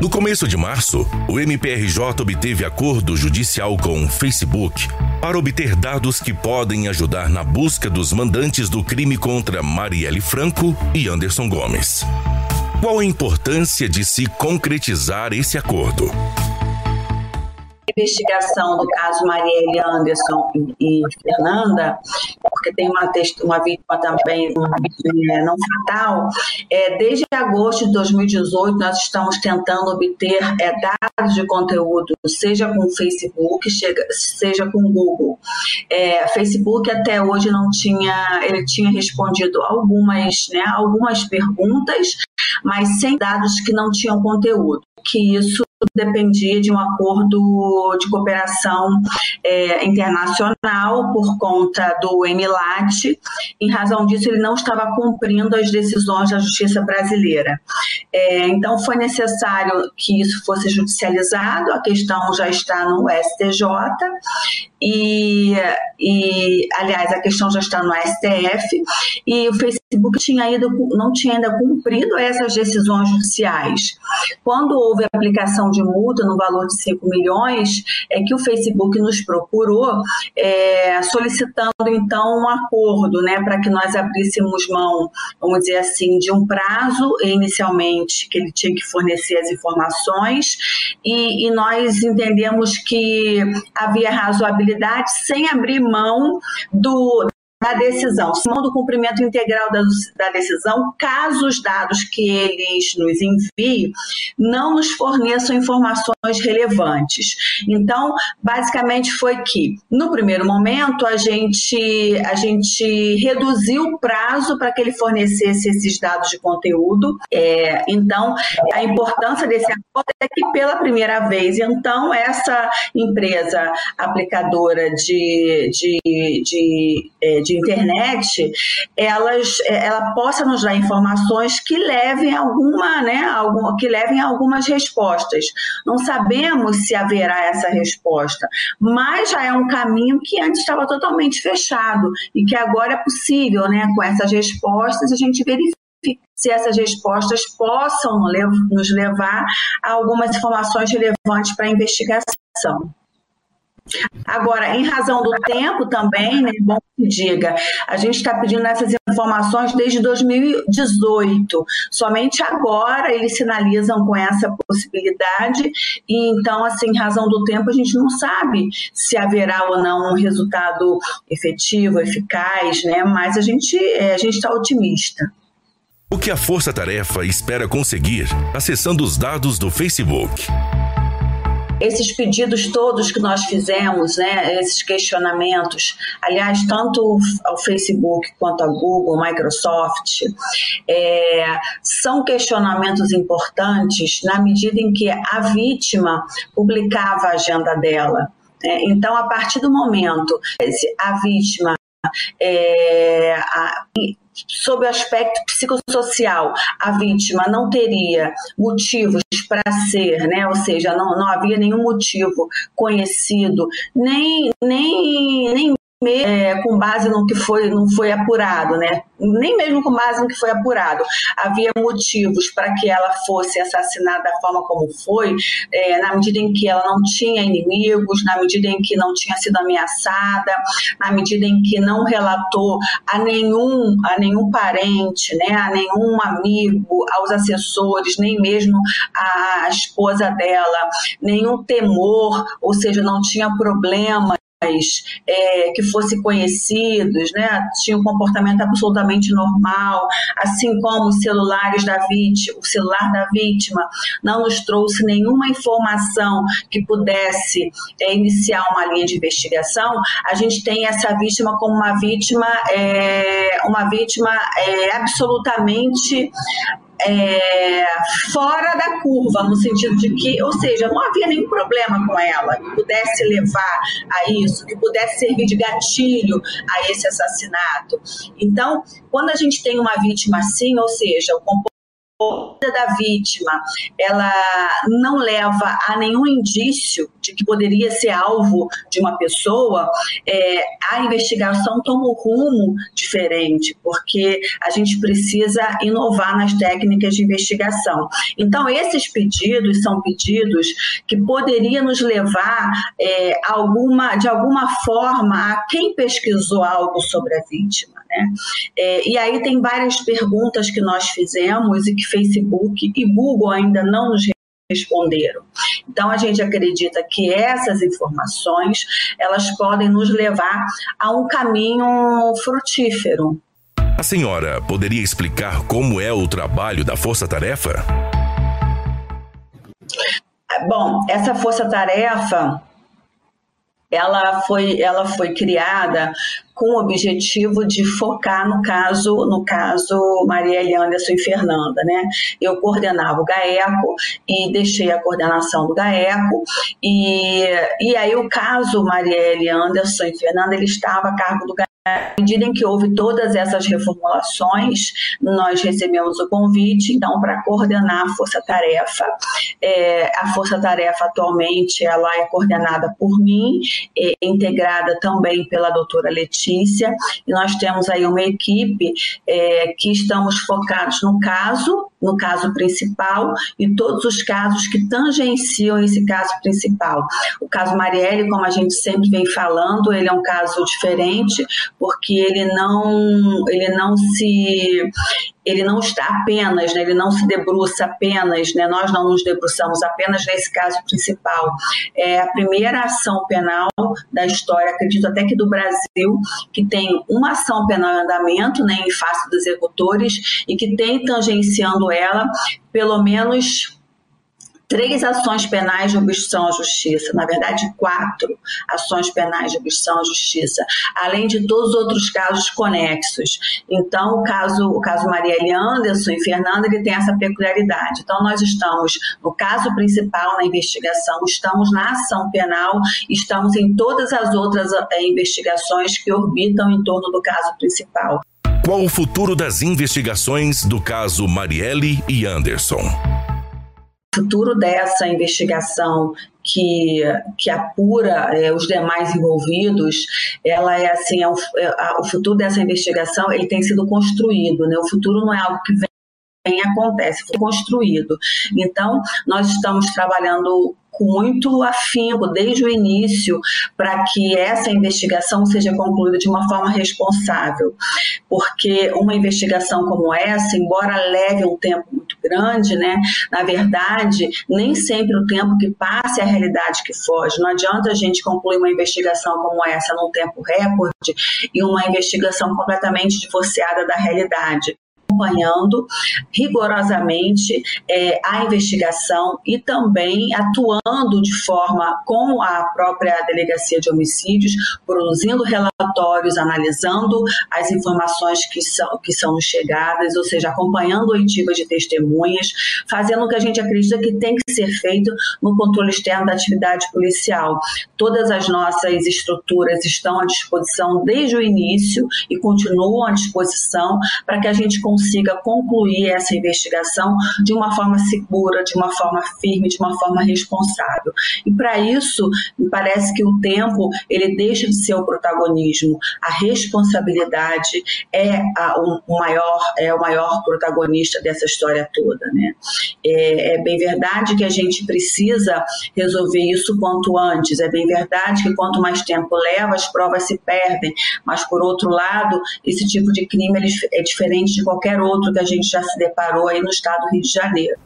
No começo de março, o MPRJ obteve acordo judicial com o Facebook para obter dados que podem ajudar na busca dos mandantes do crime contra Marielle Franco e Anderson Gomes. Qual a importância de se concretizar esse acordo? Investigação do caso Marielle Anderson e, Fernanda, porque tem uma, uma vítima também é, não fatal, é, desde agosto de 2018 nós estamos tentando obter é, dados de conteúdo, seja com o Facebook, chega, seja com o Google. É, Facebook até hoje não tinha, ele tinha respondido algumas, né, algumas perguntas, mas sem dados que não tinham conteúdo, que isso dependia de um acordo de cooperação é, internacional por conta do MLAT. Em razão disso, ele não estava cumprindo as decisões da justiça brasileira. É, então, foi necessário que isso fosse judicializado, a questão já está no STJ e, e, aliás, a questão já está no STF, e o Facebook tinha ainda, não tinha ainda cumprido essas decisões judiciais. Quando houve a aplicação de multa no valor de 5 milhões, é que o Facebook nos procurou é, solicitando então um acordo né, para que nós abríssemos mão, vamos dizer assim, de um prazo inicialmente que ele tinha que fornecer as informações, e, e nós entendemos que havia razoabilidade sem abrir mão do, da decisão, mão do cumprimento integral da, da, decisão, caso os dados que eles nos enviem não nos forneçam informações relevantes. Então, basicamente foi que, no primeiro momento, a gente, a gente reduziu o prazo para que ele fornecesse esses dados de conteúdo. É, então, a importância desse acordo é que, pela primeira vez, então, essa empresa aplicadora de, de, de, é, de de internet, elas, é, ela possa nos dar informações que levem alguma, né, algum, que levem algumas respostas. Não sabemos se haverá essa resposta, mas já é um caminho que antes estava totalmente fechado e que agora é possível, né, com essas respostas a gente verifica se essas respostas possam nos levar a algumas informações relevantes para a investigação. Agora, em razão do tempo também, né, bom que diga, a gente está pedindo essas informações desde 2018. Somente agora eles sinalizam com essa possibilidade, e então, assim, em razão do tempo, a gente não sabe se haverá ou não um resultado efetivo, eficaz, né? Mas a gente é, está otimista. O que a Força Tarefa espera conseguir acessando os dados do Facebook? Esses pedidos todos que nós fizemos, né, esses questionamentos, aliás, tanto ao Facebook quanto ao Google, Microsoft, é, são questionamentos importantes na medida em que a vítima publicava a agenda dela. Né. Então, a partir do momento a vítima é, a, sob o aspecto psicossocial, a vítima não teria motivos para ser, né? ou seja, não, não havia nenhum motivo conhecido, nem, nem, nem é, com base no que foi, não foi apurado, né? Nem mesmo com base no que foi apurado. Havia motivos para que ela fosse assassinada da forma como foi, é, na medida em que ela não tinha inimigos, na medida em que não tinha sido ameaçada, na medida em que não relatou a nenhum, a nenhum parente, né? A nenhum amigo, aos assessores, nem mesmo a esposa dela, nenhum temor, ou seja, não tinha problema é, que fossem conhecidos, né, tinham um comportamento absolutamente normal, assim como os celulares da vítima, o celular da vítima não nos trouxe nenhuma informação que pudesse é, iniciar uma linha de investigação, a gente tem essa vítima como uma vítima, é, uma vítima é, absolutamente é, fora da curva, no sentido de que, ou seja, não havia nenhum problema com ela que pudesse levar a isso, que pudesse servir de gatilho a esse assassinato. Então, quando a gente tem uma vítima assim, ou seja, o da vítima ela não leva a nenhum indício de que poderia ser alvo de uma pessoa, é, a investigação toma um rumo diferente, porque a gente precisa inovar nas técnicas de investigação. Então, esses pedidos são pedidos que poderiam nos levar é, alguma, de alguma forma a quem pesquisou algo sobre a vítima. Né? É, e aí tem várias perguntas que nós fizemos e que Facebook e Google ainda não nos responderam. Então a gente acredita que essas informações elas podem nos levar a um caminho frutífero. A senhora poderia explicar como é o trabalho da Força Tarefa? Bom, essa Força Tarefa ela foi, ela foi criada com o objetivo de focar no caso, no caso Marielle Anderson e Fernanda, né? Eu coordenava o GAECO e deixei a coordenação do GAECO e, e aí o caso Marielle Anderson e Fernanda, ele estava a cargo do GAECO à medida em que houve todas essas reformulações, nós recebemos o convite, então, para coordenar a Força Tarefa. É, a Força Tarefa, atualmente, ela é coordenada por mim, é, integrada também pela doutora Letícia, e nós temos aí uma equipe é, que estamos focados no caso, no caso principal, e todos os casos que tangenciam esse caso principal. O caso Marielle, como a gente sempre vem falando, ele é um caso diferente, porque ele não, ele não se ele não está apenas, né, ele não se debruça apenas, né, nós não nos debruçamos apenas nesse caso principal. É a primeira ação penal da história, acredito até que do Brasil, que tem uma ação penal em andamento, né, em face dos executores, e que tem tangenciando ela pelo menos três ações penais de obstrução à justiça, na verdade, quatro ações penais de obstrução à justiça, além de todos os outros casos conexos. Então, o caso, o caso Marielle Anderson e Fernanda, ele tem essa peculiaridade. Então, nós estamos no caso principal na investigação, estamos na ação penal, estamos em todas as outras é, investigações que orbitam em torno do caso principal. Qual o futuro das investigações do caso Marielle e Anderson? Futuro dessa investigação que, que apura é, os demais envolvidos, ela é assim, é um, é, a, o futuro dessa investigação ele tem sido construído, né? O futuro não é algo que vem acontece, foi construído. Então, nós estamos trabalhando com muito afinco desde o início para que essa investigação seja concluída de uma forma responsável, porque uma investigação como essa, embora leve um tempo muito grande, né, na verdade, nem sempre o tempo que passa é a realidade que foge. Não adianta a gente concluir uma investigação como essa num tempo recorde e uma investigação completamente divorciada da realidade acompanhando rigorosamente é, a investigação e também atuando de forma com a própria Delegacia de Homicídios, produzindo relatórios, analisando as informações que são, que são chegadas, ou seja, acompanhando oitivas de testemunhas, fazendo o que a gente acredita que tem que ser feito no controle externo da atividade policial. Todas as nossas estruturas estão à disposição desde o início e continuam à disposição para que a gente consiga consiga concluir essa investigação de uma forma segura, de uma forma firme, de uma forma responsável. E para isso, me parece que o tempo ele deixa de ser o protagonismo, a responsabilidade é a, o, maior é o maior protagonista dessa história toda, né? É, é bem verdade que a gente precisa resolver isso quanto antes. É bem verdade que quanto mais tempo leva, as provas se perdem. Mas por outro lado, esse tipo de crime é diferente de qualquer qualquer outro que a gente já se deparou aí no estado do Rio de Janeiro.